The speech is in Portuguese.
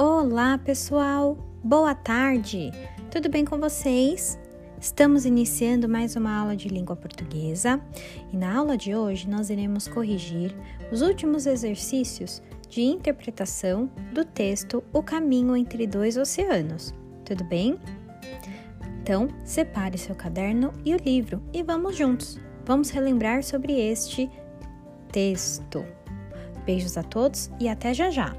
Olá, pessoal! Boa tarde! Tudo bem com vocês? Estamos iniciando mais uma aula de língua portuguesa e na aula de hoje nós iremos corrigir os últimos exercícios de interpretação do texto O Caminho entre Dois Oceanos. Tudo bem? Então, separe seu caderno e o livro e vamos juntos. Vamos relembrar sobre este texto. Beijos a todos e até já já!